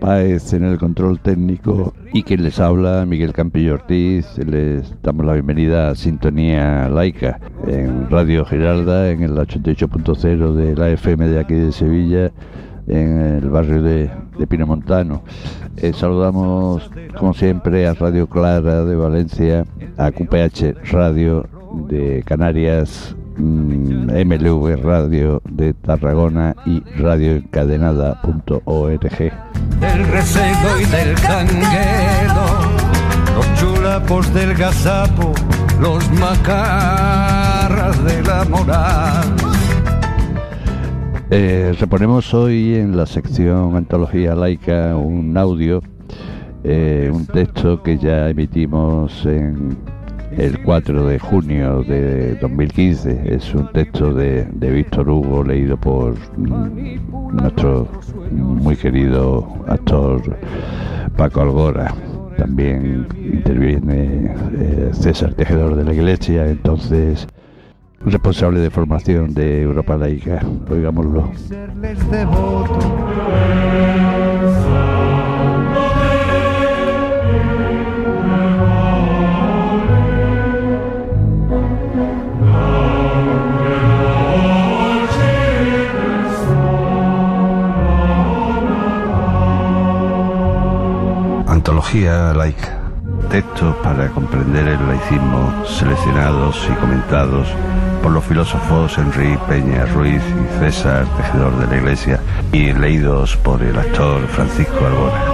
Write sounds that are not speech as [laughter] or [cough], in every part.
Páez en el control técnico y quien les habla, Miguel Campillo Ortiz. Les damos la bienvenida a Sintonía Laica en Radio Giralda, en el 88.0 de la FM de aquí de Sevilla, en el barrio de, de Pinomontano. Eh, saludamos, como siempre, a Radio Clara de Valencia, a QPH Radio de Canarias, MLV Radio de Tarragona y radioencadenada.org. del recebo y del canguelo, los chulapos del gazapo, los macarras de la moral. Eh, reponemos hoy en la sección Antología Laica un audio, eh, un texto que ya emitimos en el 4 de junio de 2015. Es un texto de, de Víctor Hugo leído por mm, nuestro muy querido actor Paco Algora. También interviene eh, César Tejedor de la Iglesia, entonces responsable de formación de Europa Laica. Oigámoslo. Antología laica. Textos para comprender el laicismo seleccionados y comentados por los filósofos Enrique Peña Ruiz y César Tejedor de la Iglesia y leídos por el actor Francisco Albora.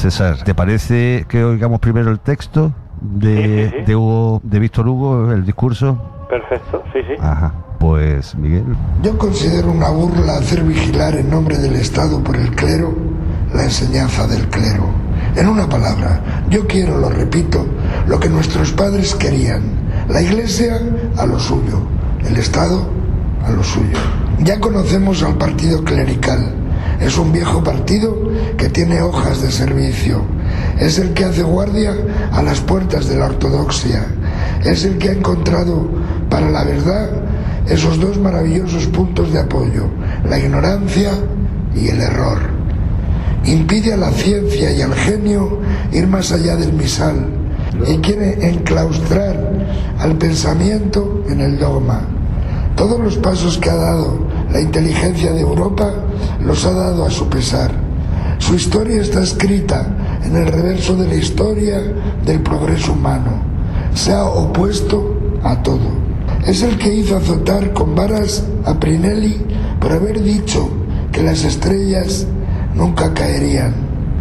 César, ¿te parece que oigamos primero el texto de, Sí, sí, sí. de, Hugo- de Víctor Hugo, el discurso? Perfecto, sí, sí. Ajá, pues Miguel. Yo considero una burla hacer vigilar en nombre del Estado por el clero la enseñanza del clero. En una palabra, yo quiero, lo repito, lo que nuestros padres querían. La Iglesia a lo suyo, el Estado a lo suyo. Ya conocemos al partido clerical. Es un viejo partido que tiene hojas de servicio. Es el que hace guardia a las puertas de la ortodoxia. Es el que ha encontrado para la verdad esos dos maravillosos puntos de apoyo, la ignorancia y el error. Impide a la ciencia y al genio ir más allá del misal y quiere enclaustrar al pensamiento en el dogma. Todos los pasos que ha dado la inteligencia de Europa los ha dado a su pesar. Su historia está escrita en el reverso de la historia del progreso humano. Se ha opuesto a todo. Es el que hizo azotar con varas a Prinelli por haber dicho que las estrellas nunca caerían.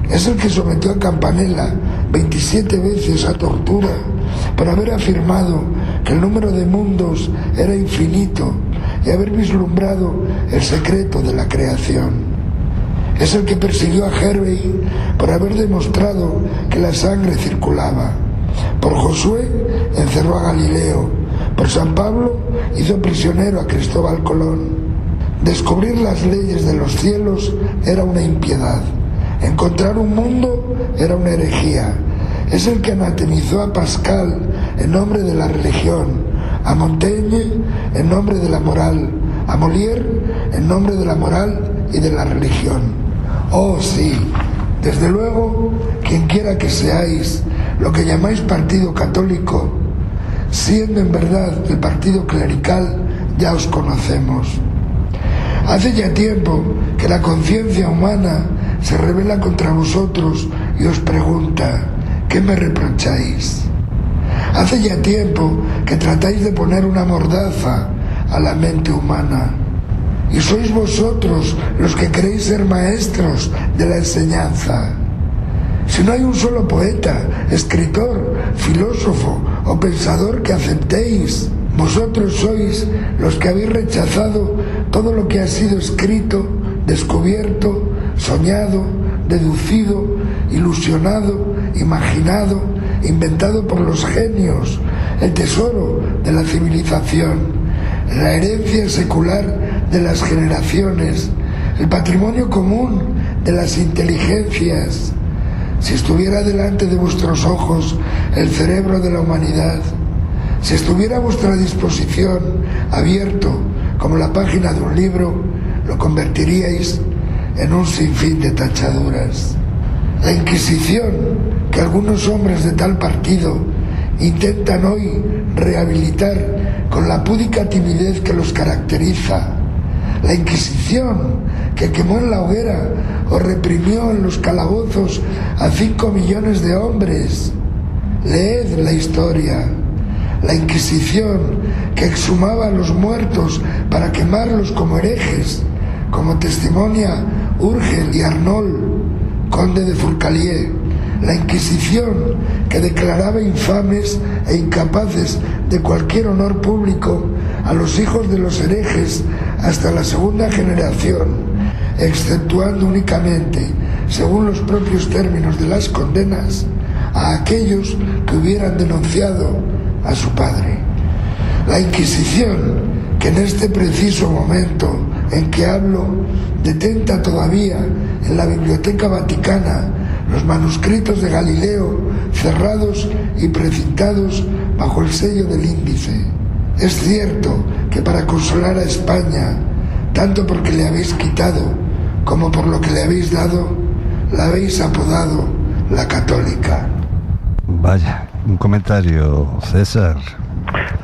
Es el que sometió a Campanella 27 veces a tortura por haber afirmado que el número de mundos era infinito y haber vislumbrado el secreto de la creación. Es el que persiguió a Hervey por haber demostrado que la sangre circulaba. Por Josué encerró a Galileo. Por San Pablo hizo prisionero a Cristóbal Colón. Descubrir las leyes de los cielos era una impiedad. Encontrar un mundo era una herejía. Es el que anatemizó a Pascal en nombre de la religión, a Montaigne en nombre de la moral, a Molière en nombre de la moral y de la religión. Oh sí, desde luego, quien quiera que seáis lo que llamáis partido católico, siendo en verdad el partido clerical, ya os conocemos. Hace ya tiempo que la conciencia humana se revela contra vosotros y os pregunta, ¿qué me reprocháis? Hace ya tiempo que tratáis de poner una mordaza a la mente humana. Y sois vosotros los que queréis ser maestros de la enseñanza. Si no hay un solo poeta, escritor, filósofo o pensador que aceptéis, vosotros sois los que habéis rechazado todo lo que ha sido escrito, descubierto, soñado, deducido, ilusionado, imaginado, inventado por los genios, el tesoro de la civilización, la herencia secular de las generaciones, el patrimonio común de las inteligencias, si estuviera delante de vuestros ojos el cerebro de la humanidad, si estuviera a vuestra disposición abierto como la página de un libro, lo convertiríais en un sinfín de tachaduras. La Inquisición que algunos hombres de tal partido intentan hoy rehabilitar con la púdica timidez que los caracteriza. La Inquisición que quemó en la hoguera o reprimió en los calabozos a cinco millones de hombres. Leed la historia. La Inquisición que exhumaba a los muertos para quemarlos como herejes, como testimonia Urgel y Arnold, conde de Furcalier. La Inquisición que declaraba infames e incapaces de cualquier honor público a los hijos de los herejes hasta la segunda generación exceptuando únicamente, según los propios términos de las condenas, a aquellos que hubieran denunciado a su padre. La Inquisición, que en este preciso momento en que hablo, detenta todavía en la Biblioteca Vaticana los manuscritos de Galileo cerrados y precintados bajo el sello del índice. Es cierto que para consolar a España, tanto porque le habéis quitado como por lo que le habéis dado, la habéis apodado la católica. Vaya, un comentario, César.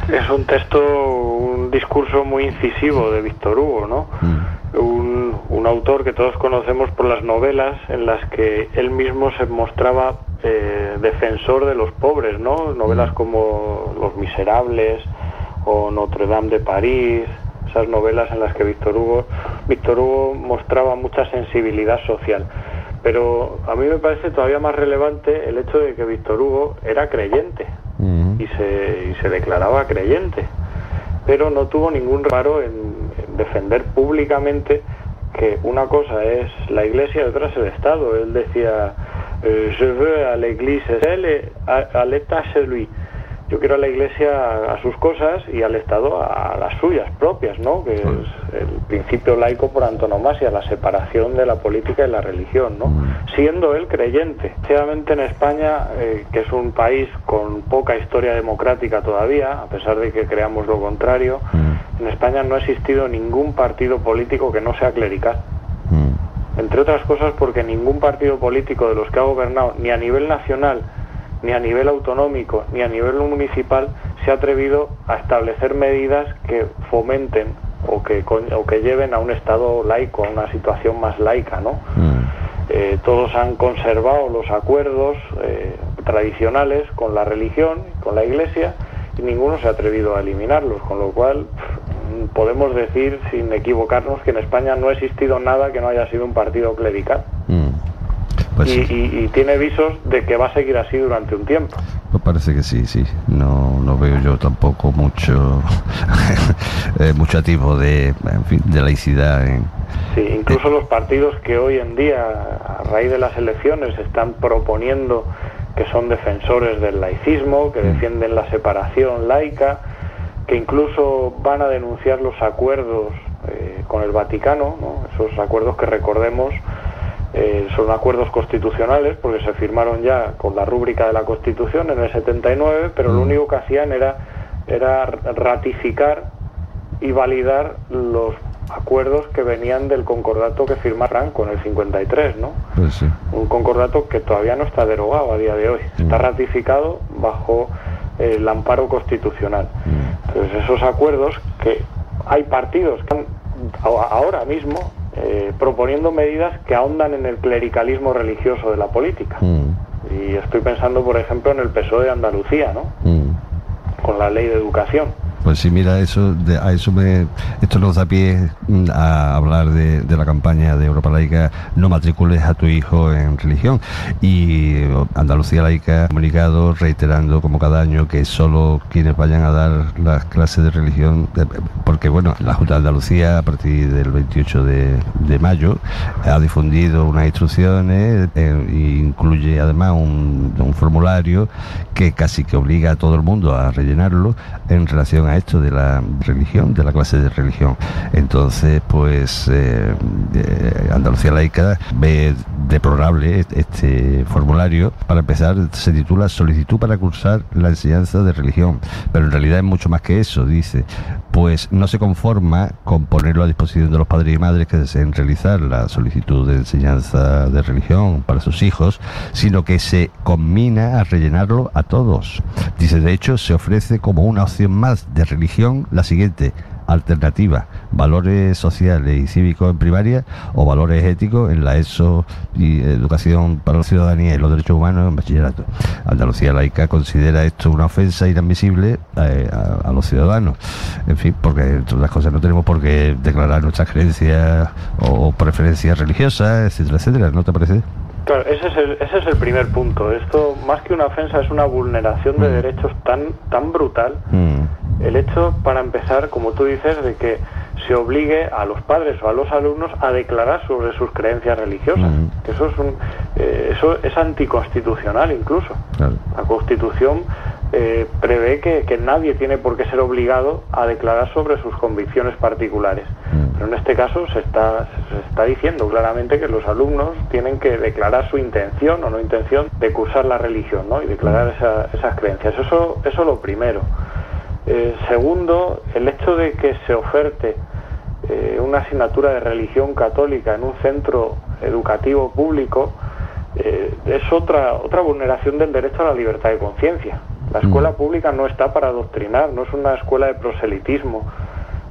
Es un texto, un discurso muy incisivo de Víctor Hugo, ¿no? Mm. Un, autor que todos conocemos por las novelas en las que él mismo se mostraba eh, defensor de los pobres, ¿no? Novelas como Los Miserables o Notre Dame de París, esas novelas en las que Víctor Hugo, Víctor Hugo mostraba mucha sensibilidad social. Pero a mí me parece todavía más relevante el hecho de que Víctor Hugo era creyente y, se, y se declaraba creyente, pero no tuvo ningún reparo en, defender públicamente que una cosa es la Iglesia y otra es el Estado. Él decía, eh, je veux à l'Église elle, à l'État c'est lui yo quiero a la Iglesia a sus cosas y al Estado a las suyas propias, ¿no? Que es el principio laico por antonomasia, la separación de la política y la religión, ¿no? Siendo él creyente. Desgraciadamente en España, eh, que es un país con poca historia democrática todavía, a pesar de que creamos lo contrario, mm. en España no ha existido ningún partido político que no sea clerical. Mm. Entre otras cosas porque ningún partido político de los que ha gobernado, ni a nivel nacional, ni a nivel autonómico ni a nivel municipal se ha atrevido a establecer medidas que fomenten o que, o que lleven a un Estado laico, a una situación más laica, ¿no? Mm. Eh, todos han conservado los acuerdos eh, tradicionales con la religión, con la Iglesia, y ninguno se ha atrevido a eliminarlos, con lo cual podemos decir, sin equivocarnos, que en España no ha existido nada que no haya sido un partido clerical. Mm. Pues y, tiene visos de que va a seguir así durante un tiempo. Pues parece que sí, sí. No, no veo yo tampoco mucho [laughs] eh, mucho tipo de, de laicidad. En, sí, incluso los partidos que hoy en día, a raíz de las elecciones, están proponiendo que son defensores del laicismo, que mm. defienden la separación laica, que incluso van a denunciar los acuerdos eh, con el Vaticano, esos acuerdos que recordemos eh, son acuerdos constitucionales porque se firmaron ya con la rúbrica de la Constitución en el 79, pero lo mm. único que hacían era, era ratificar y validar los acuerdos que venían del concordato que firma Franco en el 53, ¿no? Pues Un concordato que todavía no está derogado a día de hoy, mm. está ratificado bajo el amparo constitucional. Mm. Entonces esos acuerdos que hay partidos que ahora mismo eh, proponiendo medidas que ahondan en el clericalismo religioso de la política. Mm. Y estoy pensando, por ejemplo, en el PSOE de Andalucía, ¿no? Mm. Con la ley de educación. Pues sí, mira, eso, a eso me, esto nos da pie mm, a hablar de, la campaña de Europa Laica, no matricules a tu hijo en religión. Y Andalucía Laica ha comunicado reiterando como cada año que solo quienes vayan a dar las clases de religión, porque bueno, la Junta de Andalucía a partir del 28 de, mayo ha difundido unas instrucciones e incluye además un, un formulario que casi que obliga a todo el mundo a rellenarlo en relación a esto de la religión, de la clase de religión. Entonces, pues eh, Andalucía Laica ve deplorable este formulario. Para empezar, se titula Solicitud para cursar la enseñanza de religión, pero en realidad es mucho más que eso, dice. Pues no se conforma con ponerlo a disposición de los padres y madres que deseen realizar la solicitud de enseñanza de religión para sus hijos, sino que se combina a rellenarlo a todos. Dice, de hecho, se ofrece como una opción más de religión la siguiente alternativa, valores sociales y cívicos en primaria o valores éticos en la ESO y educación para la ciudadanía y los derechos humanos en bachillerato. Andalucía laica considera esto una ofensa inadmisible eh, a, los ciudadanos. En fin, porque entre otras cosas no tenemos por qué declarar nuestras creencias o preferencias religiosas, etcétera, etcétera. ¿No te parece? Claro, ese es, el, ese es el primer punto. Esto, más que una ofensa, es una vulneración de mm. derechos tan, tan brutal. Mm. El hecho, para empezar, como tú dices, de que se obligue a los padres o a los alumnos a declarar sobre sus creencias religiosas. Mm. Eso es un, eh, eso es anticonstitucional incluso. La Constitución eh, prevé que, nadie tiene por qué ser obligado a declarar sobre sus convicciones particulares. Pero en este caso se está, se está diciendo claramente que los alumnos tienen que declarar su intención o no intención de cursar la religión ¿no? y declarar mm. esas creencias. Eso es lo primero. Eh, segundo, el hecho de que se oferte eh, una asignatura de religión católica en un centro educativo público es otra, otra vulneración del derecho a la libertad de conciencia. La escuela mm. pública no está para adoctrinar, no es una escuela de proselitismo,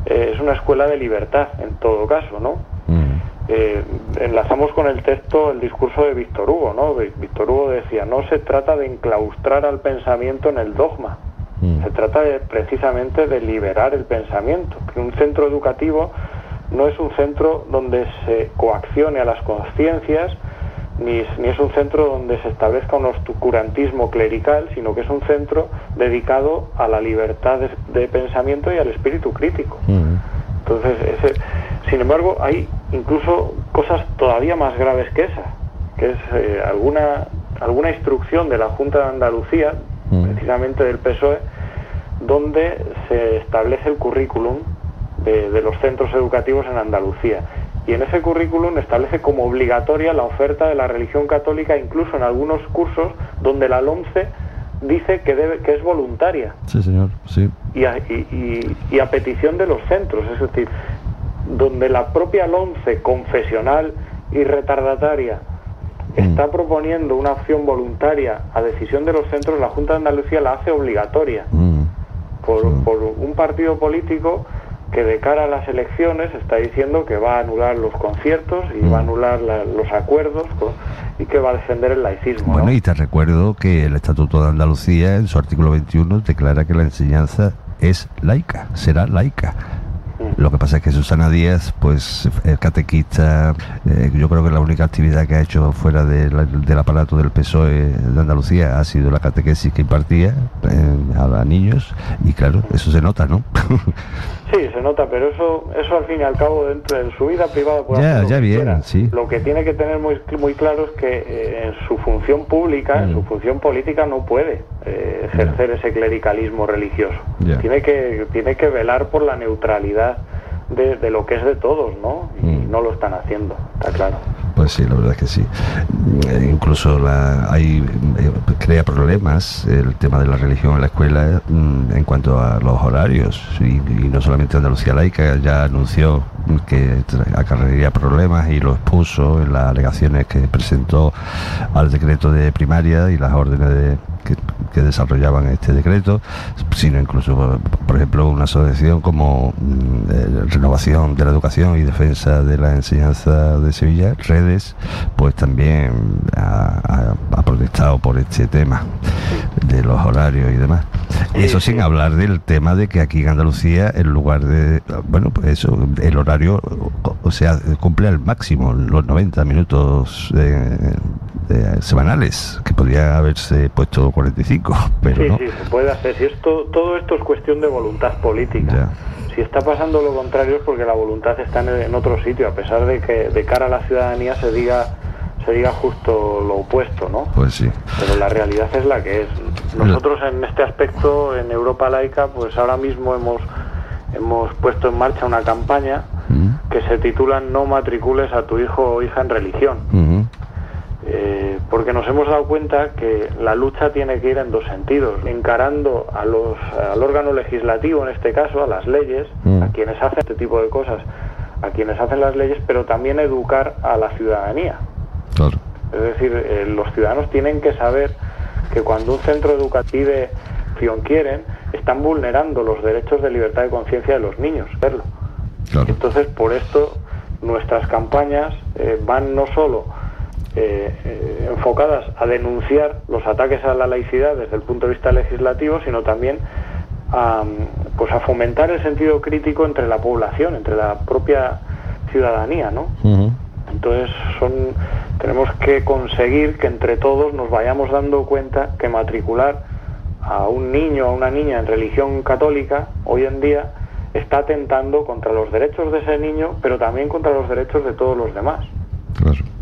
eh, es una escuela de libertad, en todo caso, ¿no? Mm. Eh, enlazamos con el texto el discurso de Víctor Hugo, ¿no? Víctor Hugo decía, no se trata de enclaustrar al pensamiento en el dogma, mm. se trata precisamente de liberar el pensamiento, que un centro educativo no es un centro donde se coaccione a las conciencias, ni, es un centro donde se establezca un oscurantismo clerical, sino que es un centro dedicado a la libertad de, pensamiento y al espíritu crítico. Mm. Entonces, sin embargo, hay incluso cosas todavía más graves que esa, que es eh, alguna, alguna instrucción de la Junta de Andalucía, mm. precisamente del PSOE, donde se establece el currículum de los centros educativos en Andalucía y en ese currículum establece como obligatoria la oferta de la religión católica, incluso en algunos cursos donde la LOMCE dice que, debe, que es voluntaria. Sí, señor, sí. Y a, y, a petición de los centros, es decir, donde la propia LOMCE confesional y retardataria. Está proponiendo una opción voluntaria a decisión de los centros, la Junta de Andalucía la hace obligatoria mm. por, por un partido político que de cara a las elecciones está diciendo que va a anular los conciertos y va a mm. anular los acuerdos y que va a defender el laicismo. Bueno, y te recuerdo que el Estatuto de Andalucía, en su artículo 21, declara que la enseñanza es laica, será laica. Lo que pasa es que Susana Díaz, pues es catequista, eh, yo creo que la única actividad que ha hecho fuera del aparato del PSOE de Andalucía ha sido la catequesis que impartía eh, a, niños y claro, eso se nota, ¿no? [laughs] sí, se nota, pero eso eso al fin y al cabo dentro de su vida privada puede ya, ya bien, sí. Lo que tiene que tener muy, muy claro es que eh, en su función pública, en su mm. función política no puede ejercer ese clericalismo religioso. Tiene que tiene que velar por la neutralidad de, lo que es de todos, ¿no? Y mm. no lo están haciendo, está claro. Pues sí, la verdad es que sí. Eh, incluso la, hay, eh, crea problemas el tema de la religión en la escuela mm, en cuanto a los horarios. Y, no solamente Andalucía Laica ya anunció que acarrearía problemas y lo expuso en las alegaciones que presentó al decreto de primaria y las órdenes de que desarrollaban este decreto, sino incluso, por ejemplo, una asociación como mm, Renovación de la Educación y Defensa de la Enseñanza de Sevilla, Redes, pues también ha, protestado por este tema de los horarios y demás. Eso sin hablar del tema de que aquí en Andalucía, en lugar de, bueno, pues eso, el horario, o sea, cumple al máximo los 90 minutos semanales, que podría haberse puesto 45, [laughs] pero sí, no. Sí, se puede hacer. Si esto, todo esto es cuestión de voluntad política. Si está pasando lo contrario es porque la voluntad está en, otro sitio, a pesar de que de cara a la ciudadanía se diga se diga justo lo opuesto, ¿no? Pues sí. Pero la realidad es la que es. Nosotros en este aspecto, en Europa Laica, pues ahora mismo hemos hemos puesto en marcha una campaña que se titula No matricules a tu hijo o hija en religión. Eh, porque nos hemos dado cuenta que la lucha tiene que ir en dos sentidos, encarando a los, al órgano legislativo, en este caso, a las leyes, mm. a quienes hacen este tipo de cosas, a quienes hacen las leyes, pero también educar a la ciudadanía. Es decir, eh, los ciudadanos tienen que saber que cuando un centro educativo quieren, están vulnerando los derechos de libertad de conciencia de los niños, verlo. Entonces, por esto, nuestras campañas eh, van no solo eh, enfocadas a denunciar los ataques a la laicidad desde el punto de vista legislativo, sino también a, pues a fomentar el sentido crítico entre la población, entre la propia ciudadanía, ¿no? Entonces son, tenemos que conseguir que entre todos nos vayamos dando cuenta que matricular a un niño o a una niña en religión católica hoy en día está atentando contra los derechos de ese niño, pero también contra los derechos de todos los demás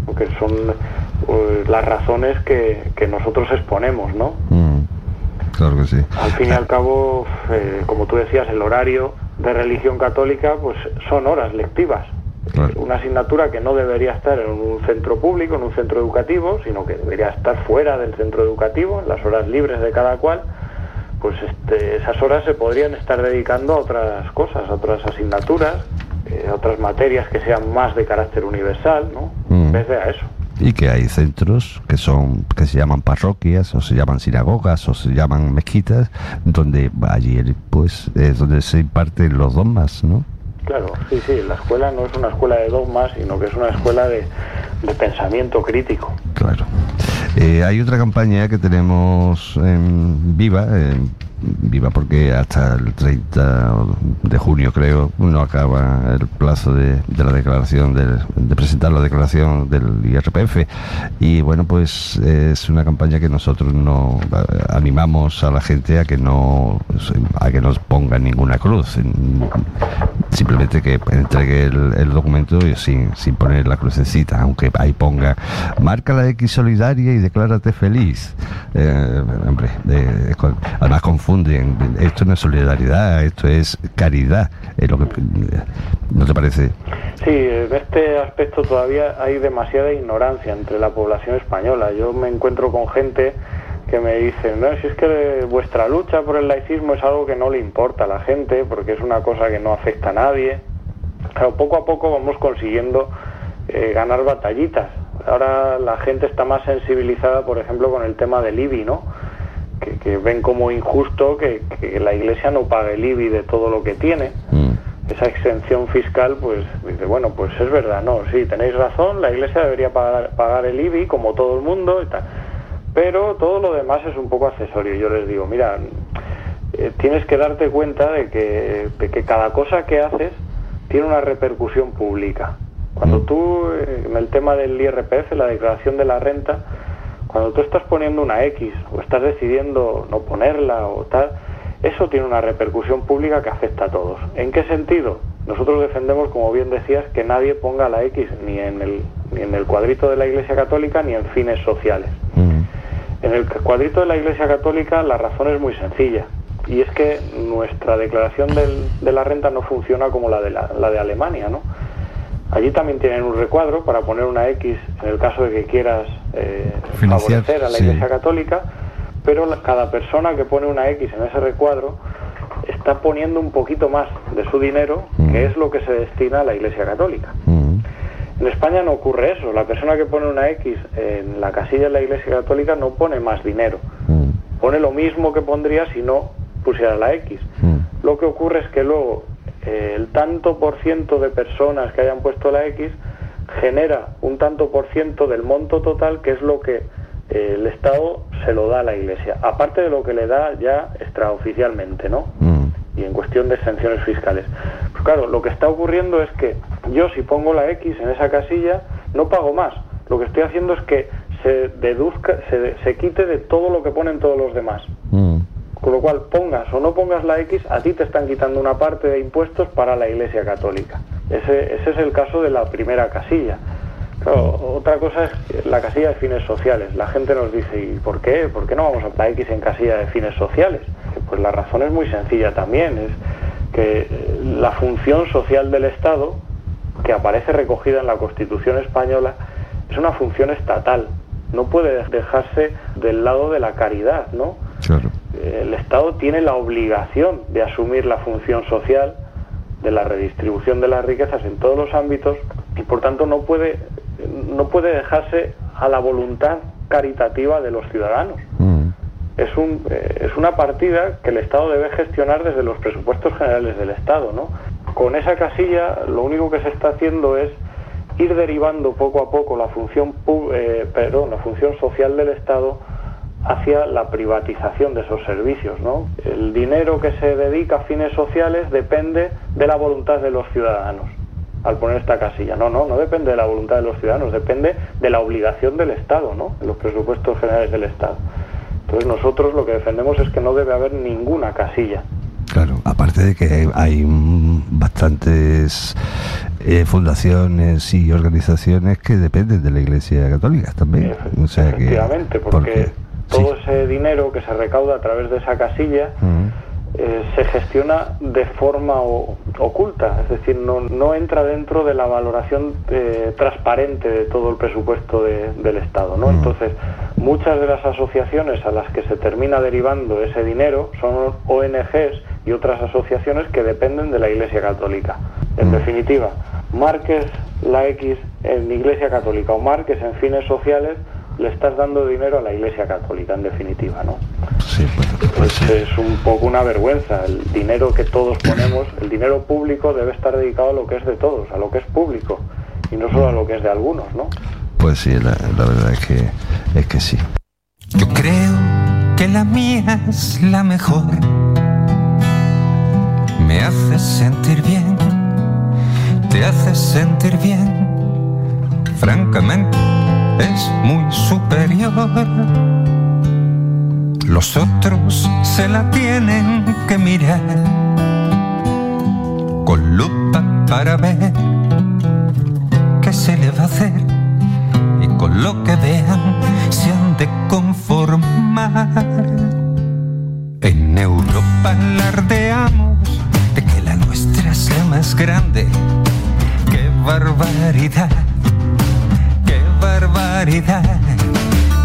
porque son pues, las razones que, nosotros exponemos, ¿no? Mm, claro que sí. Al fin y al cabo, eh, como tú decías, el horario de religión católica, pues son horas lectivas. Una asignatura que no debería estar en un centro público, en un centro educativo, sino que debería estar fuera del centro educativo, en las horas libres de cada cual, pues este, esas horas se podrían estar dedicando a otras cosas, a otras asignaturas, eh, otras materias que sean más de carácter universal, ¿no? a eso. Y que hay centros que son que se llaman parroquias o se llaman sinagogas o se llaman mezquitas donde allí pues es donde se imparten los dogmas, ¿no? Claro, sí, sí, la escuela no es una escuela de dogmas, sino que es una escuela de, pensamiento crítico. Claro. Eh, hay otra campaña que tenemos en Viva, en viva porque hasta el 30 de junio creo no acaba el plazo de, la declaración de, presentar la declaración del IRPF y bueno pues es una campaña que nosotros no animamos a la gente a que no a que nos ponga ninguna cruz simplemente que entregue el, documento sin, sin poner la crucecita aunque ahí ponga marca la X solidaria y declárate feliz eh, hombre además esto no es solidaridad, esto es caridad. ¿No te parece? Sí, en este aspecto todavía hay demasiada ignorancia entre la población española. Yo me encuentro con gente que me dice, no, si es que vuestra lucha por el laicismo es algo que no le importa a la gente, porque es una cosa que no afecta a nadie. Pero poco a poco vamos consiguiendo eh, ganar batallitas. Ahora la gente está más sensibilizada, por ejemplo, con el tema del IBI, ¿no? Que, ven como injusto que, la Iglesia no pague el IBI de todo lo que tiene. Mm. Esa exención fiscal, pues dice, bueno, pues es verdad, no, sí, tenéis razón, la Iglesia debería pagar, pagar el IBI como todo el mundo y tal. Pero todo lo demás es un poco accesorio. Yo les digo, mira, eh, tienes que darte cuenta de que, de que cada cosa que haces tiene una repercusión pública. Cuando mm. tú, eh, en el tema del IRPF, la declaración de la renta, cuando tú estás poniendo una X o estás decidiendo no ponerla o tal, eso tiene una repercusión pública que afecta a todos. ¿En qué sentido? Nosotros defendemos, como bien decías, que nadie ponga la X ni en el, ni en el cuadrito de la Iglesia Católica ni en fines sociales. Mm. En el cuadrito de la Iglesia Católica la razón es muy sencilla y es que nuestra declaración de la renta no funciona como la de, la, la de Alemania, ¿no? Allí también tienen un recuadro para poner una X en el caso de que quieras eh, favorecer a la Iglesia Católica, pero cada persona que pone una X en ese recuadro está poniendo un poquito más de su dinero, que mm. es lo que se destina a la Iglesia Católica. Mm. En España no ocurre eso. La persona que pone una X en la casilla de la Iglesia Católica no pone más dinero. Mm. pone lo mismo que pondría si no pusiera la X. Lo que ocurre es que luego eh, el tanto por ciento de personas que hayan puesto la X genera un tanto por ciento del monto total que es lo que eh, el Estado se lo da a la Iglesia, aparte de lo que le da ya extraoficialmente, ¿no? Mm. Y en cuestión de exenciones fiscales. Pues claro, lo que está ocurriendo es que yo si pongo la X en esa casilla no pago más. Lo que estoy haciendo es que se deduzca, se, se quite de todo lo que ponen todos los demás. Mm. Con lo cual, pongas o no pongas la X, a ti te están quitando una parte de impuestos para la Iglesia Católica. Ese, ese es el caso de la primera casilla. otra cosa es la casilla de fines sociales. La gente nos dice, ¿y por qué? ¿Por qué no vamos a la X en casilla de fines sociales? Pues la razón es muy sencilla también, es que eh, la función social del Estado, que aparece recogida en la Constitución española, es una función estatal. No puede dejarse del lado de la caridad, ¿no? El Estado tiene la obligación de asumir la función social de la redistribución de las riquezas en todos los ámbitos y por tanto no puede, no puede dejarse a la voluntad caritativa de los ciudadanos. Mm. Es, un, eh, es una partida que el Estado debe gestionar desde los presupuestos generales del Estado. ¿no? Con esa casilla lo único que se está haciendo es ir derivando poco a poco la función, eh, perdón, la función social del Estado hacia la privatización de esos servicios. ¿no? El dinero que se dedica a fines sociales depende de la voluntad de los ciudadanos al poner esta casilla. No, no, no depende de la voluntad de los ciudadanos, depende de la obligación del Estado, ¿no? En los presupuestos generales del Estado. Entonces nosotros lo que defendemos es que no debe haber ninguna casilla. Claro, aparte de que hay bastantes eh, fundaciones y organizaciones que dependen de la Iglesia Católica también. O sea Efectivamente, porque todo ese dinero que se recauda a través de esa casilla eh, se gestiona de forma oculta, es decir, no, entra dentro de la valoración eh, transparente de todo el presupuesto del Estado. ¿no? Entonces, muchas de las asociaciones a las que se termina derivando ese dinero son ONGs y otras asociaciones que dependen de la Iglesia Católica. En definitiva, marques la X en Iglesia Católica o marques en fines sociales le estás dando dinero a la Iglesia Católica, en definitiva, ¿no? Sí, pues, pues Es un poco una vergüenza. El dinero que todos ponemos, el dinero público debe estar dedicado a lo que es de todos, a lo que es público, y no solo a lo que es de algunos, ¿no? Pues sí, la, verdad es que, es que sí. Yo creo que la mía es la mejor. Me hace sentir bien, te hace sentir bien. Francamente es muy superior. Los otros se la tienen que mirar con lupa para ver qué se le va a hacer y con lo que vean se han de conformar. En Europa alardeamos de que la nuestra es la más grande. ¡Qué barbaridad!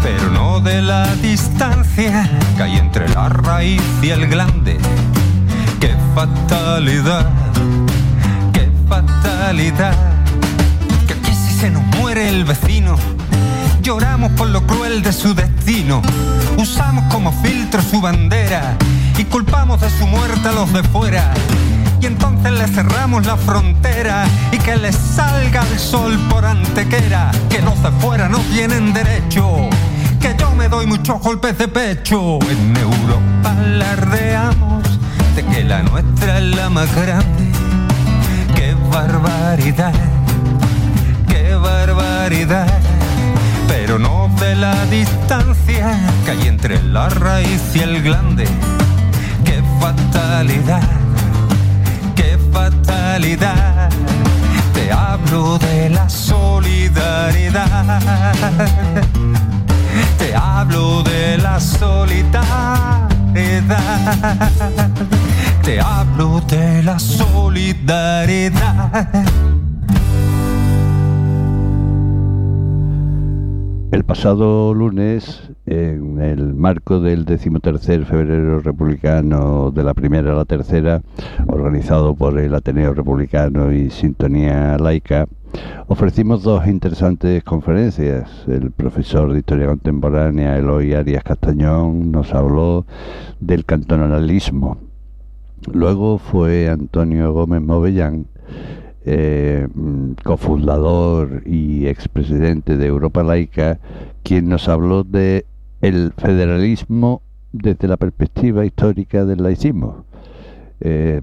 Pero no de la distancia que hay entre la raíz y el glande. ¡Qué fatalidad! ¡Qué fatalidad! Que aquí si se nos muere el vecino, lloramos por lo cruel de su destino, usamos como filtro su bandera y culpamos de su muerte a los de fuera y entonces le cerramos la frontera y que les salga el sol por antequera, que los de fuera no tienen derecho, que yo me doy muchos golpes de pecho. En Europa alardeamos de que la nuestra es la más grande. Qué barbaridad, qué barbaridad. Pero no de la distancia que hay entre la raíz y el glande. Qué fatalidad fatalidad. Te hablo de la solidaridad. Te hablo de la solidaridad. Te hablo de la solidaridad. El pasado lunes, en el marco del decimotercer febrero republicano de la primera a la tercera, organizado por el Ateneo Republicano y Sintonía Laica, ofrecimos dos interesantes conferencias. El profesor de Historia Contemporánea, Eloy Arias Castañón, nos habló del cantonalismo. Luego fue Antonio Gómez Movellán, eh, cofundador y expresidente de Europa Laica, quien nos habló de el federalismo desde la perspectiva histórica del laicismo. Eh,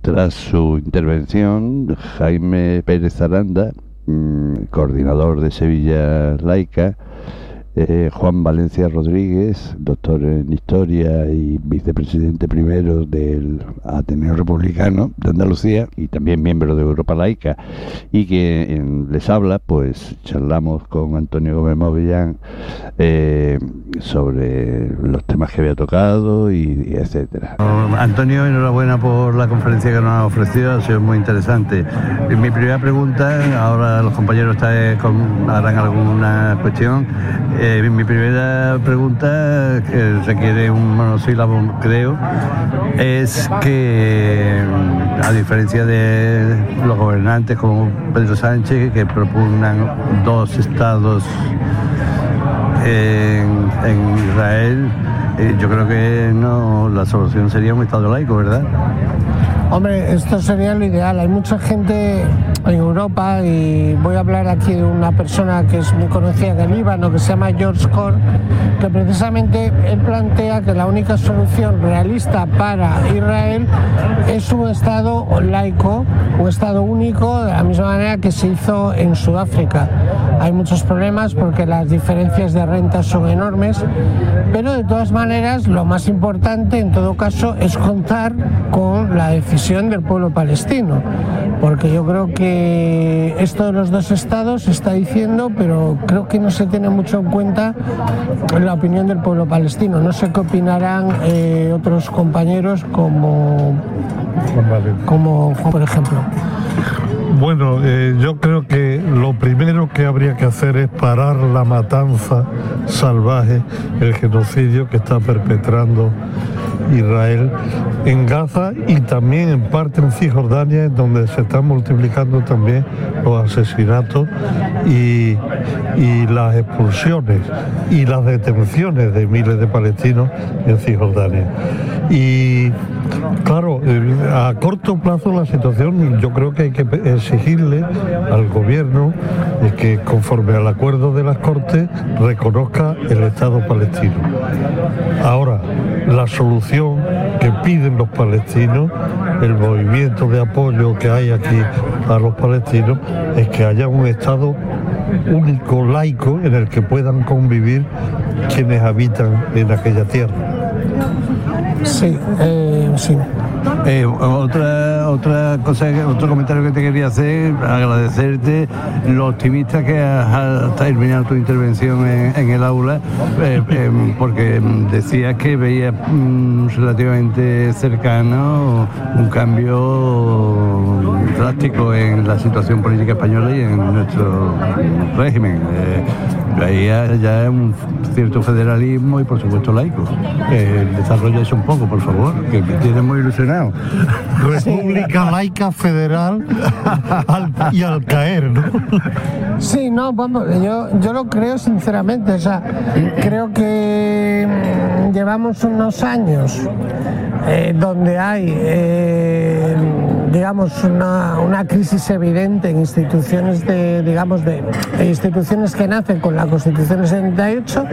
tras su intervención, Jaime Pérez Aranda, mm, coordinador de Sevilla Laica, eh, Juan Valencia Rodríguez, doctor en Historia y vicepresidente primero del Ateneo Republicano de Andalucía y también miembro de Europa Laica y que les habla, pues charlamos con Antonio Gómez Movillán eh, sobre los temas que había tocado y, etcétera. Antonio, enhorabuena por la conferencia que nos ha ofrecido, ha sido muy interesante. Mi primera pregunta, ahora los compañeros harán alguna cuestión. Eh, mi primera pregunta, que requiere un monosílabo, creo, es que, a diferencia de los gobernantes como Pedro Sánchez, que propugnan dos estados en, Israel, eh, yo creo que no, la solución sería un estado laico, ¿verdad? Hombre, esto sería lo ideal. Hay mucha gente en Europa y voy a hablar aquí de una persona que es muy conocida en el Líbano, que se llama George Kor, que precisamente él plantea que la única solución realista para Israel es un Estado laico, un Estado único, de la misma manera que se hizo en Sudáfrica. Hay muchos problemas porque las diferencias de rentas son enormes, pero de todas maneras lo más importante en todo caso es contar con la decisión del pueblo palestino, porque yo creo que esto de los dos estados se está diciendo, pero creo que no se tiene mucho en cuenta la opinión del pueblo palestino. No sé qué opinarán eh, otros compañeros como, como por ejemplo. Bueno, eh, yo creo que lo primero que habría que hacer es parar la matanza salvaje, el genocidio que está perpetrando Israel en Gaza y también en parte en Cisjordania, donde se están multiplicando también los asesinatos y, las expulsiones y las detenciones de miles de palestinos en Cisjordania. Y claro, a corto plazo la situación yo creo que hay que exigirle al gobierno que conforme al acuerdo de las Cortes reconozca el Estado palestino. Ahora, la solución que piden los palestinos, el movimiento de apoyo que hay aquí a los palestinos, es que haya un Estado único, laico, en el que puedan convivir quienes habitan en aquella tierra. Sí, eh, sí. Eh, otra, otra cosa, otro comentario que te quería hacer, agradecerte lo optimista que has, terminado tu intervención en, el aula, eh, em, porque decías que veías mm, relativamente cercano un cambio drástico en la situación política española y en nuestro régimen. Eh, veía ya un cierto federalismo y por supuesto laico. desarrolla eso un poco, por favor, que me tiene muy ilusionado. [laughs] República laica federal y al caer, ¿no? Sí, no, vamos, yo, yo lo creo sinceramente, o sea, creo que mm, llevamos unos años eh, donde hay... Eh, digamos, una, una, crisis evidente en instituciones de, digamos, de, instituciones que nacen con la Constitución del 78,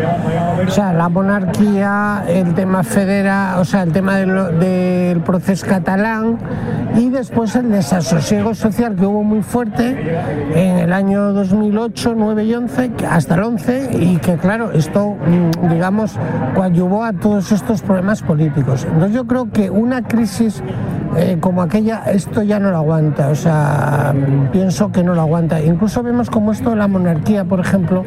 o sea, la monarquía, el tema federal, o sea, el tema del, del proceso catalán y después el desasosiego social que hubo muy fuerte en el año 2008, 9 y 11, hasta el 11, y que claro, esto, mm, digamos, coadyuvó a todos estos problemas políticos. Entonces yo creo que una crisis eh, como aquella, esto ya no lo aguanta, o sea, pienso que no lo aguanta. Incluso vemos como esto de la monarquía, por ejemplo,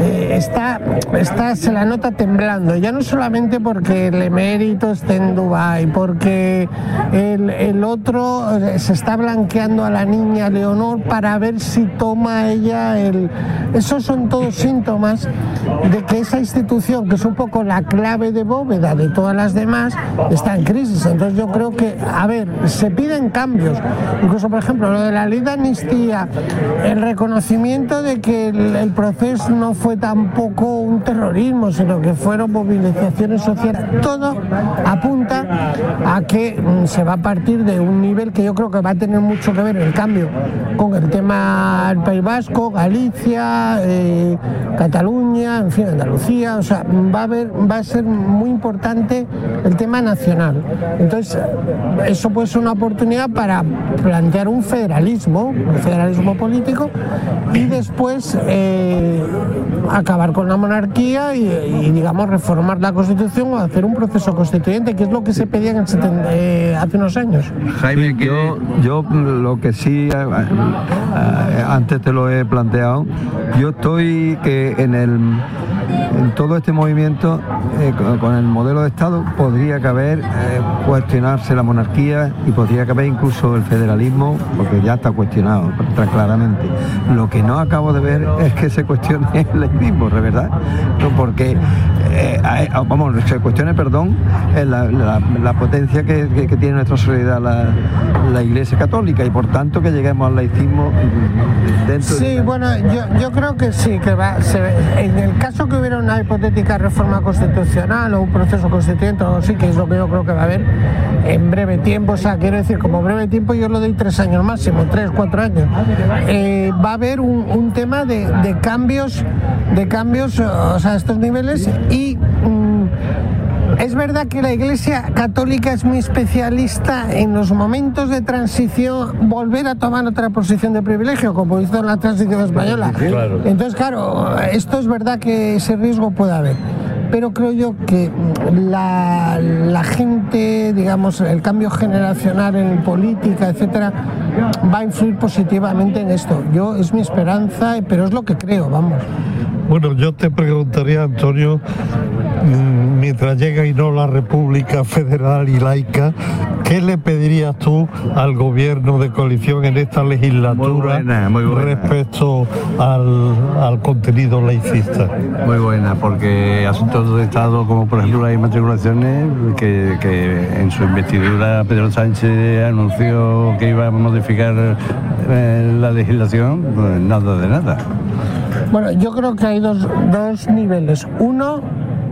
eh, está, está, se la nota temblando, ya no solamente porque el emérito esté en Dubái, porque el, el otro eh, se está blanqueando a la niña Leonor para ver si toma ella el... Esos son todos síntomas de que esa institución, que es un poco la clave de bóveda de todas las demás, está en crisis. Entonces yo creo que, a ver, se piden cambios. Incluso, por ejemplo, lo de la ley de amnistía, el reconocimiento de que el, proceso no fue tampoco un terrorismo, sino que fueron movilizaciones sociales. Todo apunta a que mm, se va a partir de un nivel que yo creo que va a tener mucho que ver el cambio con el tema del País Vasco, Galicia, eh, Cataluña, en fin, Andalucía. O sea, va a, haber, va a ser muy importante el tema nacional. Entonces, eso puede ser una oportunidad para plantear un federalismo, un federalismo político, y después eh, acabar con la monarquía y, digamos, reformar la Constitución o hacer un proceso constituyente, que es lo que se pedía en eh, hace unos años. Jaime, yo, yo lo que sí, eh, antes te lo he planteado, yo estoy que en el en todo este movimiento, eh, con, el modelo de Estado, podría caber eh, cuestionarse la monarquía y podría caber incluso el federalismo, porque ya está cuestionado claramente. Lo que no acabo de ver es que se cuestione [laughs] el laicismo, ¿de verdad? Porque, eh, vamos, se cuestione, perdón, la, potencia que, tiene nuestra sociedad la, Iglesia Católica y por tanto que lleguemos al laicismo dentro sí, bueno, yo, yo, creo que sí, que va, en el caso que una hipotética reforma constitucional o un proceso constituyente o sí, que es lo que yo creo que va a haber en breve tiempo, o sea, quiero decir, como breve tiempo yo lo doy tres años máximo, tres, cuatro años, eh, va a haber un, tema de, cambios, de cambios, o sea, estos niveles y... Mm, es verdad que la Iglesia Católica es muy especialista en los momentos de transición volver a tomar otra posición de privilegio, como hizo en la transición española. Entonces, claro, esto es verdad que ese riesgo puede haber. Pero creo yo que la, gente, digamos, el cambio generacional en política, etcétera, va a influir positivamente en esto. Yo es mi esperanza, pero es lo que creo, vamos. Bueno, yo te preguntaría, Antonio, mm, mientras llega y no la República Federal y laica, ¿qué le pedirías tú al gobierno de coalición en esta legislatura respecto al, contenido laicista? Muy buena, porque asuntos de Estado como por ejemplo las inmatriculaciones, que, que en su investidura Pedro Sánchez anunció que iba a modificar eh, la legislación, pues nada de nada. Bueno, yo creo que hay dos, dos niveles. Uno,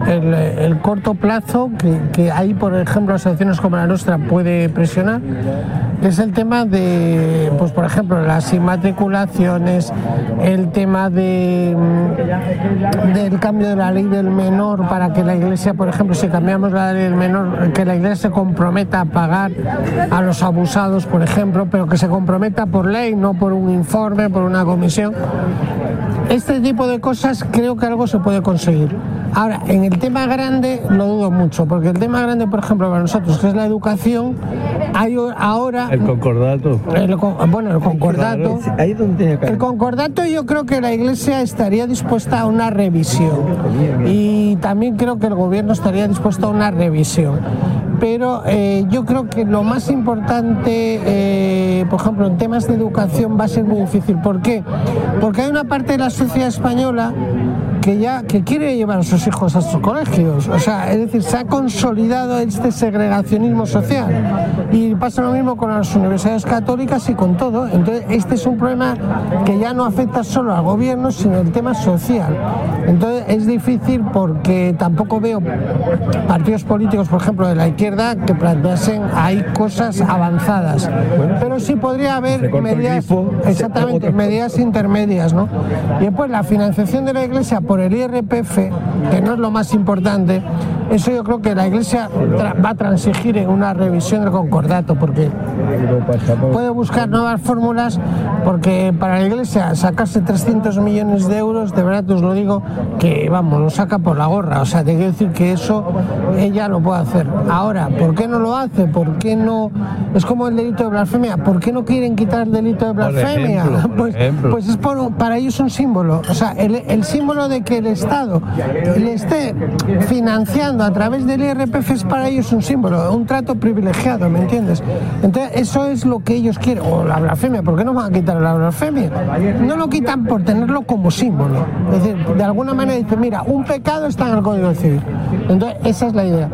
el, corto plazo, que, que, ahí, por ejemplo, asociaciones como la nuestra puede presionar, es el tema de, pues por ejemplo, las inmatriculaciones, el tema de, del cambio de la ley del menor para que la iglesia, por ejemplo, si cambiamos la ley del menor, que la iglesia se comprometa a pagar a los abusados, por ejemplo, pero que se comprometa por ley, no por un informe, por una comisión. Este tipo de cosas creo que algo se puede conseguir. Ahora, en el tema grande lo dudo mucho, porque el tema grande, por ejemplo, para nosotros, que es la educación, hay ahora... El concordato. bueno, el concordato. El concordato yo creo que la Iglesia estaría dispuesta a una revisión. Y también creo que el gobierno estaría dispuesto a una revisión pero eh, yo creo que lo más importante, eh, por ejemplo, en temas de educación va a ser muy difícil. ¿Por qué? Porque hay una parte de la sociedad española que ya que quiere llevar a sus hijos a sus colegios. O sea, es decir, se ha consolidado este segregacionismo social. Y pasa lo mismo con las universidades católicas y con todo. Entonces, este es un problema que ya no afecta solo al gobierno, sino el tema social. Entonces, es difícil porque tampoco veo partidos políticos, por ejemplo, de la izquierda, que planteasen hay cosas avanzadas. Pero sí podría haber medidas, exactamente, medidas intermedias, ¿no? Y después la financiación de la iglesia por el IRPF, que no es lo más importante, eso yo creo que la Iglesia va a transigir en una revisión del concordato, porque puede buscar nuevas fórmulas, porque para la Iglesia sacarse 300 millones de euros, de verdad os lo digo, que vamos, lo saca por la gorra. O sea, te quiero decir que eso ella lo puede hacer. Ahora, ¿por qué no lo hace? ¿Por qué no? Es como el delito de blasfemia. ¿Por qué no quieren quitar el delito de blasfemia? [laughs] pues, pues, es para ellos un símbolo. O sea, el, símbolo de que el Estado le esté financiando a través del IRPF es para ellos un símbolo, un trato privilegiado, ¿me entiendes? Entonces, eso es lo que ellos quieren. O la blasfemia, ¿por qué no van a quitar la blasfemia? No lo quitan por tenerlo como símbolo. Es decir, de alguna manera dicen, mira, un pecado está en el Código Civil. Entonces, esa es la idea.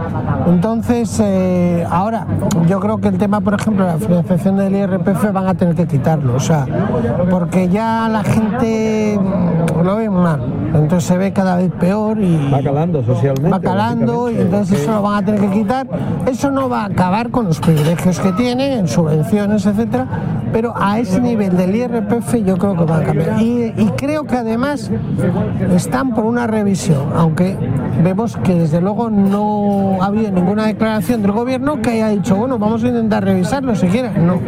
Entonces, eh, ahora, yo creo que el tema, por ejemplo, la financiación del IRPF van a tener que quitarlo, o sea, porque ya la gente lo ve mal, entonces se ve cada vez peor y... Va calando socialmente. Va calando y entonces eso lo van a tener que quitar. Eso no va a acabar con los privilegios que tienen, en subvenciones, etcétera, pero a ese nivel del IRPF yo creo que va a cambiar. Y, y creo que además están por una revisión, aunque vemos que desde luego no ha habido ninguna declaración del gobierno que haya dicho, bueno, vamos a intentar revisarlo siquiera. No.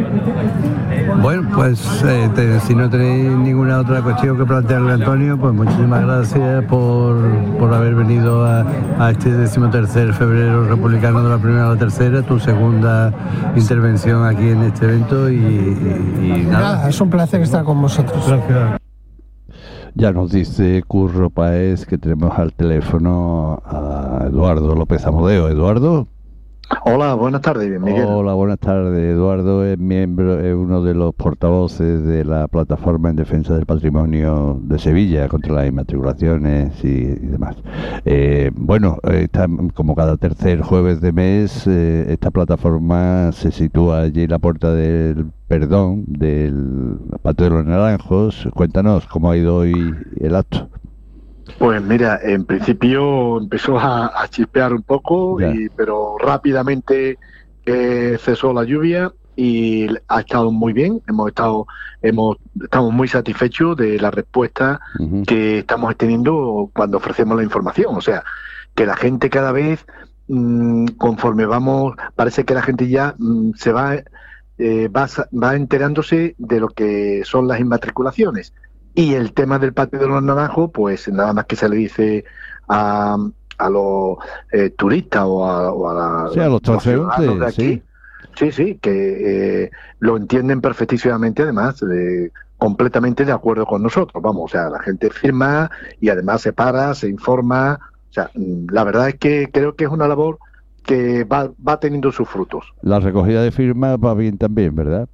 Bueno, pues eh, si no tenéis ninguna otra cuestión que plantearle Antonio, pues muchísimas gracias por, por haber venido a, a este decimotercer febrero republicano de la primera a la tercera, tu segunda intervención aquí en este evento y, nada. Es un placer estar con vosotros. Gracias. Ya nos dice Curro Paez que tenemos al teléfono a Eduardo López Amodeo. Eduardo. Hola, buenas tardes, Miguel. Hola, buenas tardes. Eduardo es miembro, es uno de los portavoces de la plataforma en defensa del patrimonio de Sevilla contra las inmatriculaciones y, demás. Eh, bueno, como cada tercer jueves de mes, eh, esta plataforma se sitúa allí en la puerta del perdón del Patio de los Naranjos. Cuéntanos cómo ha ido hoy el acto. Pues mira, en principio empezó a, chispear un poco, pero rápidamente eh, cesó la lluvia y ha estado muy bien. Hemos estado, hemos, estamos muy satisfechos de la respuesta que estamos teniendo cuando ofrecemos la información. O sea, que la gente cada vez, mm, conforme vamos, parece que la gente ya mm, se va, eh, va, va enterándose de lo que son las inmatriculaciones y el tema del patio de los naranjos, pues nada más que se le dice a, a los eh, turistas o a, a, los transeúntes de aquí. Sí, sí, que eh, lo entienden perfectísimamente, además, completamente de acuerdo con nosotros. Vamos, o sea, la gente firma y además se para, se informa. O sea, la verdad es que creo que es una labor que va, va teniendo sus frutos. La recogida de firmas va bien también, ¿verdad?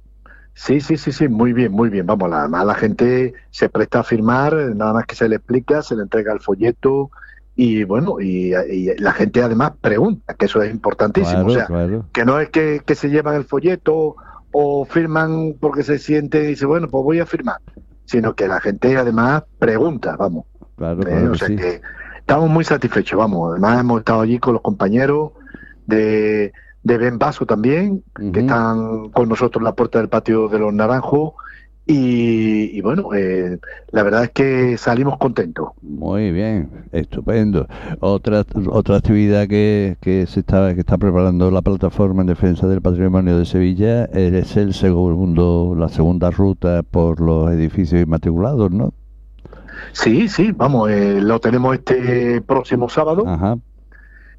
Sí, sí, sí, sí, muy bien, muy bien. Vamos, además la gente se presta a firmar, nada más que se le explica, se le entrega el folleto y bueno, y, la gente además pregunta, que eso es importantísimo. o sea, que no es que, se llevan el folleto o firman porque se siente y dice, bueno, pues voy a firmar, sino que la gente además pregunta, vamos. Claro, eh, o sea que estamos muy satisfechos, vamos. Además hemos estado allí con los compañeros de de Ben Vaso también, que están con nosotros en la puerta del patio de los Naranjos. Y, bueno, eh, la verdad es que salimos contentos. Muy bien, estupendo. Otra otra actividad que, que se está que está preparando la plataforma en defensa del patrimonio de Sevilla es el segundo la segunda ruta por los edificios inmatriculados, ¿no? Sí, sí, vamos, eh, lo tenemos este próximo sábado. Ajá.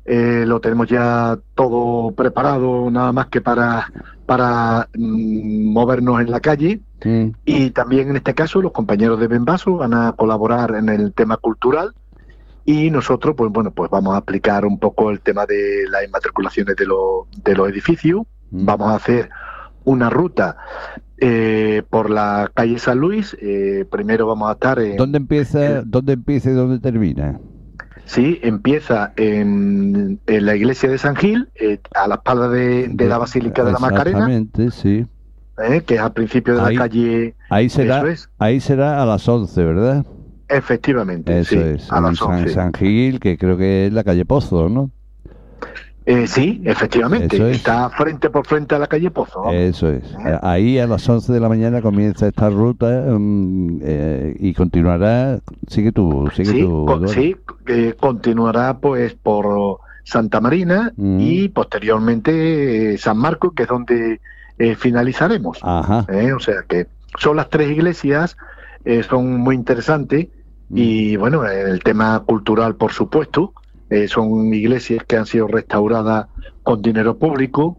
Eh, lo tenemos ya todo preparado, nada más que para, para mm, movernos en la calle. Y también en este caso los compañeros de Benvaso van a colaborar en el tema cultural y nosotros, pues bueno, pues vamos a aplicar un poco el tema de las inmatriculaciones de, de los edificios. Vamos a hacer una ruta eh, por la calle San Luis. Eh, primero vamos a estar en... ¿Dónde empieza, ¿dónde empieza y dónde termina? Sí, empieza en, la iglesia de San Gil, eh, a la espalda de, la Basílica de la Macarena. Exactamente, sí. Eh, que es al principio de la calle. Ahí será, ahí será a las 11, ¿verdad? Efectivamente. Eso es, a las San Gil, que creo que es la calle Pozo, ¿no? Eh, sí, efectivamente. Está frente por frente a la calle Pozo. Eso es. ¿Eh? Ahí a las 11 de la mañana comienza esta ruta mm, eh, y continuará. Sigue tú, sigue sí, sí, continuará pues por Santa Marina Mm. y posteriormente eh, San Marcos, que es donde eh, finalizaremos. Ajá. ¿eh? O sea que son las tres iglesias, eh, son muy interesantes Mm. y bueno, en el tema cultural, por supuesto, eh, son iglesias que han sido restauradas con dinero público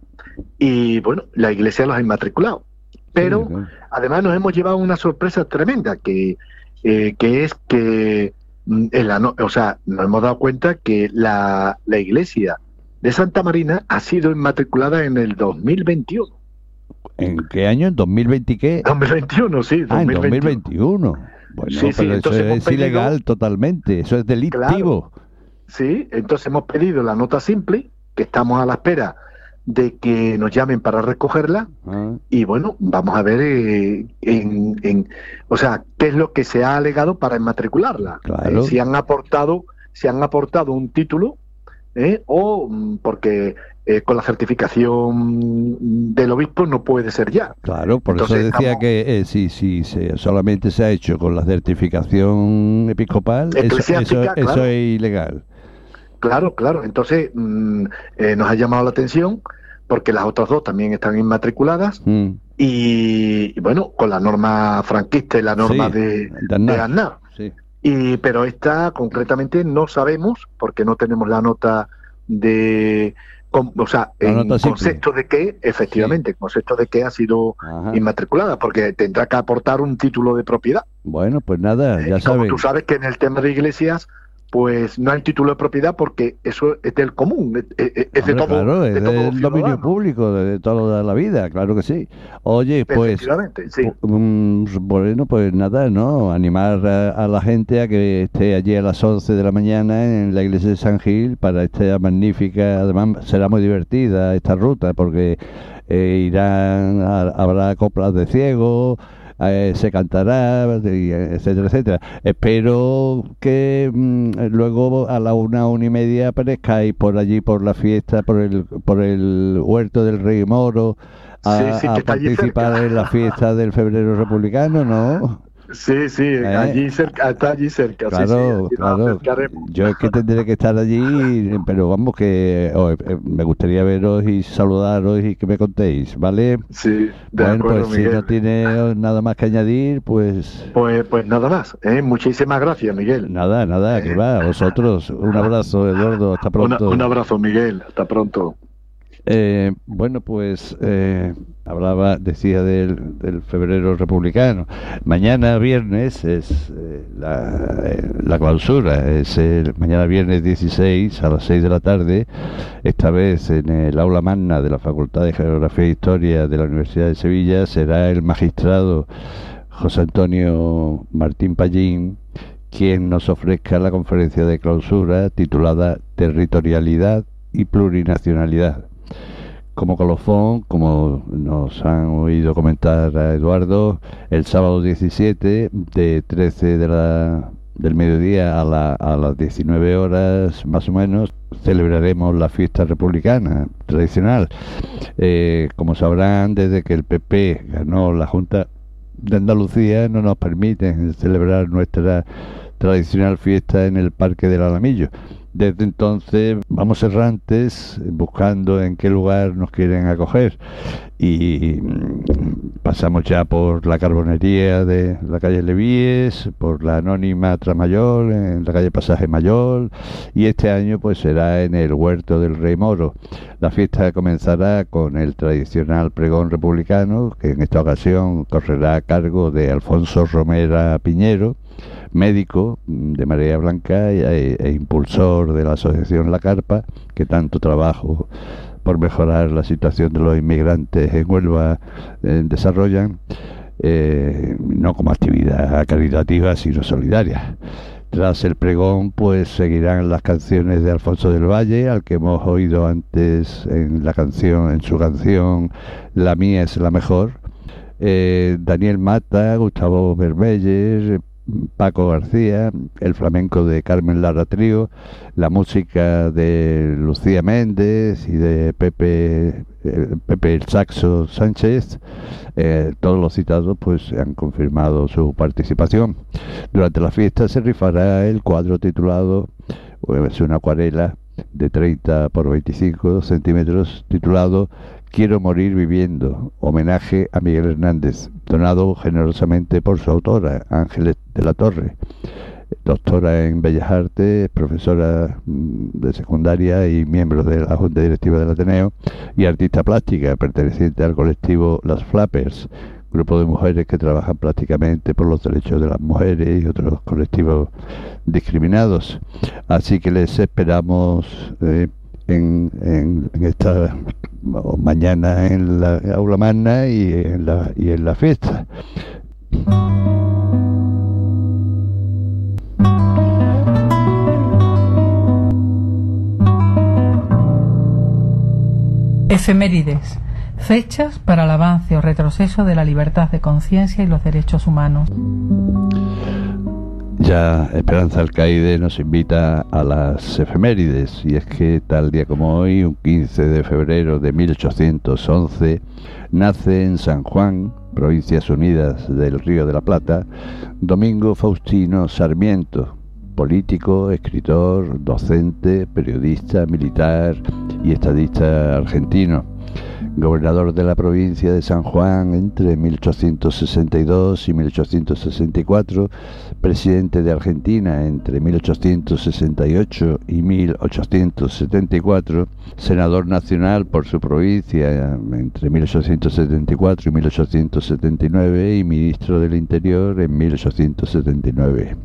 y bueno, la iglesia los ha inmatriculado. Pero Sí, claro. además nos hemos llevado una sorpresa tremenda que, eh, que es que mm, en la no- o sea, nos hemos dado cuenta que la, la iglesia de Santa Marina ha sido inmatriculada en el 2021. ¿En qué año? ¿En 2020 qué? 2021, sí, Ah, en 2021. 2021. Bueno, Sí, sí, pero eso entonces hemos es pedido- ilegal totalmente, eso es delictivo. Sí, entonces hemos pedido la nota simple, que estamos a la espera de que nos llamen para recogerla Ah, y bueno, vamos a ver eh, en, en- o sea, qué es lo que se ha alegado para inmatricularla. Claro. Eh, si han aportado, si han aportado un título ¿eh? o mm, porque eh, con la certificación del obispo no puede ser ya. Claro, por Entonces eso decía estamos- que eh, si, si se, solamente se ha hecho con la certificación episcopal, eso, eso, es ilegal. Claro, claro. Entonces mm, eh, nos ha llamado la atención porque las otras dos también están inmatriculadas Mm, y, y, bueno, con la norma franquista y la norma Sí, de, de de Aznar. Sí. Y, pero esta concretamente no sabemos porque no tenemos la nota de, con- o sea, La en simple. concepto de que, efectivamente, concepto de que ha sido Ajá. inmatriculada, porque tendrá que aportar un título de propiedad. Bueno, pues nada, Eh, ya como saben. tú sabes que en el tema de iglesias, pues no hay título de propiedad porque eso es del común, es, de todo, claro, de es todo del dominio público de, de toda la vida, claro que sí. Oye, pues, sí. mm, bueno, pues nada, ¿no? Animar a, a la gente a que esté allí a las 11 de la mañana en la iglesia de San Gil para esta magnífica, además será muy divertida esta ruta porque eh, irán, a- habrá coplas de ciegos, eh, se cantará, eh, etcétera, etcétera. Espero que mm, luego a la una, una y media aparezcáis por allí, por la fiesta, por el, por el huerto del Rey Moro, a, Sí, sí, participar en la fiesta del febrero republicano, ¿no? Sí, sí, allí cerca, está allí cerca. sí, sí, ¿Eh? Claro, claro. Yo es que tendré que estar allí, pero vamos que oh, eh, me gustaría veros y saludaros y que me contéis, ¿vale? Sí, de bueno, acuerdo, pues si no tiene nada más que añadir, pues Pues, pues nada más. ¿eh? Muchísimas gracias, Miguel. nada, nada, que va, vosotros. Un abrazo, Eduardo, hasta Una- pronto. un abrazo, Miguel. Hasta pronto. Eh, bueno, pues eh, hablaba, decía del, febrero republicano. Mañana viernes es eh, la, eh, la clausura, es el mañana viernes 16 a las 6 de la tarde, esta vez en el aula magna de la Facultad de Geografía e Historia de la Universidad de Sevilla será el magistrado José Antonio Martín Pallín quien nos ofrezca la conferencia de clausura titulada Territorialidad y Plurinacionalidad. Como colofón, como nos han oído comentar a Eduardo, el sábado 17 de 13 de la, del mediodía a, la- a las 19 horas más o menos celebraremos la fiesta republicana tradicional. Eh, como sabrán, desde que el PP ganó la Junta de Andalucía no nos permiten celebrar nuestra tradicional fiesta en el Parque del Alamillo. Desde entonces vamos errantes buscando en qué lugar nos quieren acoger y mm, pasamos ya por la carbonería de la calle Levíes, por la anónima Tramayor, en la calle Pasaje Mayor y este año pues será en el Huerto del Rey Moro. La fiesta comenzará con el tradicional pregón republicano que en esta ocasión correrá a cargo de Alfonso Romera Piñero médico de Marea Blanca e, e impulsor de la asociación La Carpa, que tanto trabajo por mejorar la situación de los inmigrantes en Huelva eh, desarrollan, eh, no como actividad caritativa, sino solidaria. Tras el pregón, pues seguirán las canciones de Alfonso del Valle, al que hemos oído antes en la canción, en su canción La mía es la mejor. Eh, Daniel Mata, Gustavo Bermelles, Paco García, el flamenco de Carmen Lara Trío, la música de Lucía Méndez y de Pepe, Pepe el Saxo Sánchez, eh, todos los citados pues han confirmado su participación. Durante la fiesta se rifará el cuadro titulado, es una acuarela, de 30 por 25 centímetros titulado Quiero morir viviendo, homenaje a Miguel Hernández, donado generosamente por su autora, Ángeles de la Torre, doctora en Bellas Artes, profesora mm, de secundaria y miembro de la Junta Directiva del Ateneo y artista plástica perteneciente al colectivo Las Flappers, grupo de mujeres que trabajan prácticamente por los derechos de las mujeres y otros colectivos discriminados. Así que les esperamos eh, en, esta mañana en la aula magna y en la, y en la fiesta. Efemérides. Fechas para el avance o retroceso de la libertad de conciencia y los derechos humanos. Ya Esperanza Alcaide nos invita a las efemérides y es que tal día como hoy, un 15 de febrero de 1811, nace en San Juan, Provincias Unidas del Río de la Plata, Domingo Faustino Sarmiento, político, escritor, docente, periodista, militar y estadista argentino gobernador de la provincia de San Juan entre 1862 y 1864, presidente de Argentina entre 1868 y 1874, senador nacional por su provincia entre 1874 y 1879 y ministro del Interior en 1879.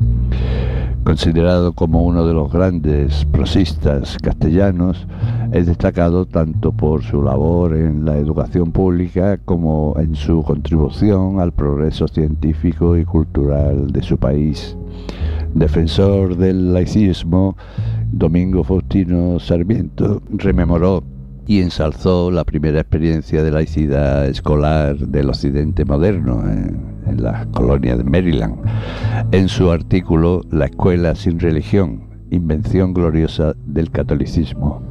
Considerado como uno de los grandes prosistas castellanos, es destacado tanto por su labor en la educación pública como en su contribución al progreso científico y cultural de su país. Defensor del laicismo, Domingo Faustino Sarmiento rememoró y ensalzó la primera experiencia de laicidad escolar del occidente moderno en, la colonia de Maryland, en su artículo La escuela sin religión, invención gloriosa del catolicismo.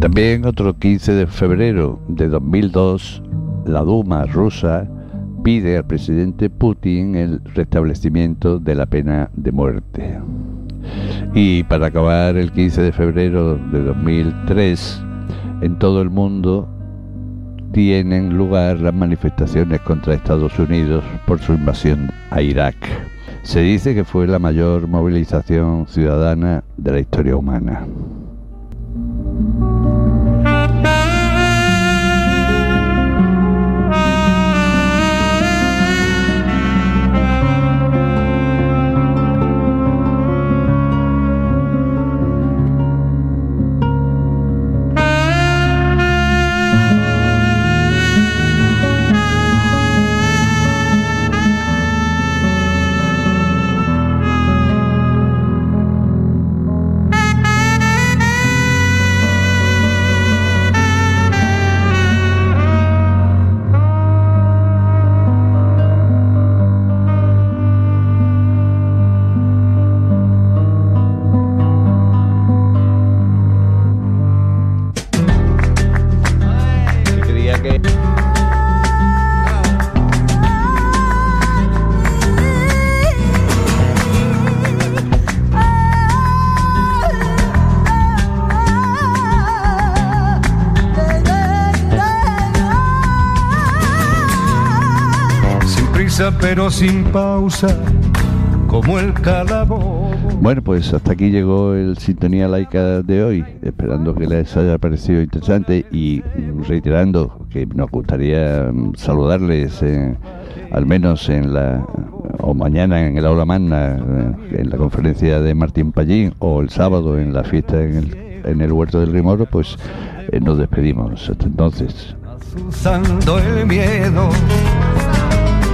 También otro 15 de febrero de 2002, la Duma rusa pide al presidente Putin el restablecimiento de la pena de muerte. Y para acabar, el 15 de febrero de 2003, en todo el mundo tienen lugar las manifestaciones contra Estados Unidos por su invasión a Irak. Se dice que fue la mayor movilización ciudadana de la historia humana. Pero sin pausa, como el calabozo. Bueno, pues hasta aquí llegó el Sintonía Laica de hoy, esperando que les haya parecido interesante y reiterando que nos gustaría mm, saludarles al menos en la o mañana en el aula magna eh, en la conferencia de Martín Pallín o el sábado en la fiesta en el, en el huerto del Rimoro, pues eh, nos despedimos hasta entonces. el miedo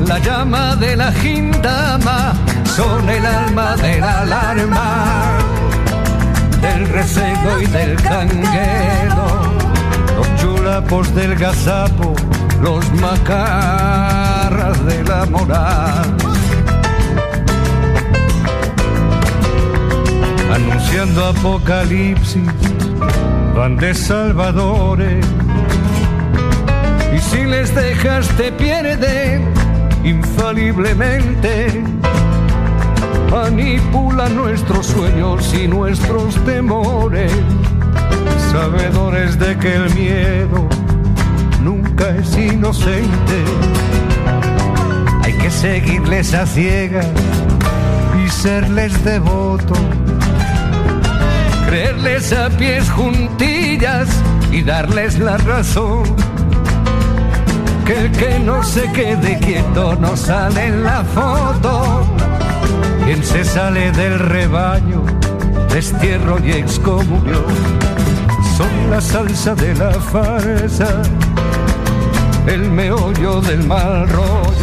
la llama de la gindama son el alma de la alarma, del recebo y del canguelo, los chulapos del gazapo, los macarras de la moral. Anunciando apocalipsis, van de salvadores. Y si les dejas te pierden infaliblemente manipula nuestros sueños y nuestros temores, sabedores de que el miedo nunca es inocente. Hay que seguirles a ciegas y serles devotos, creerles a pies juntillas y darles la razón. Que el que no se quede quieto no sale en la foto quien se sale del rebaño, destierro y excomunión, son la salsa de la farsa, el meollo del mal rollo.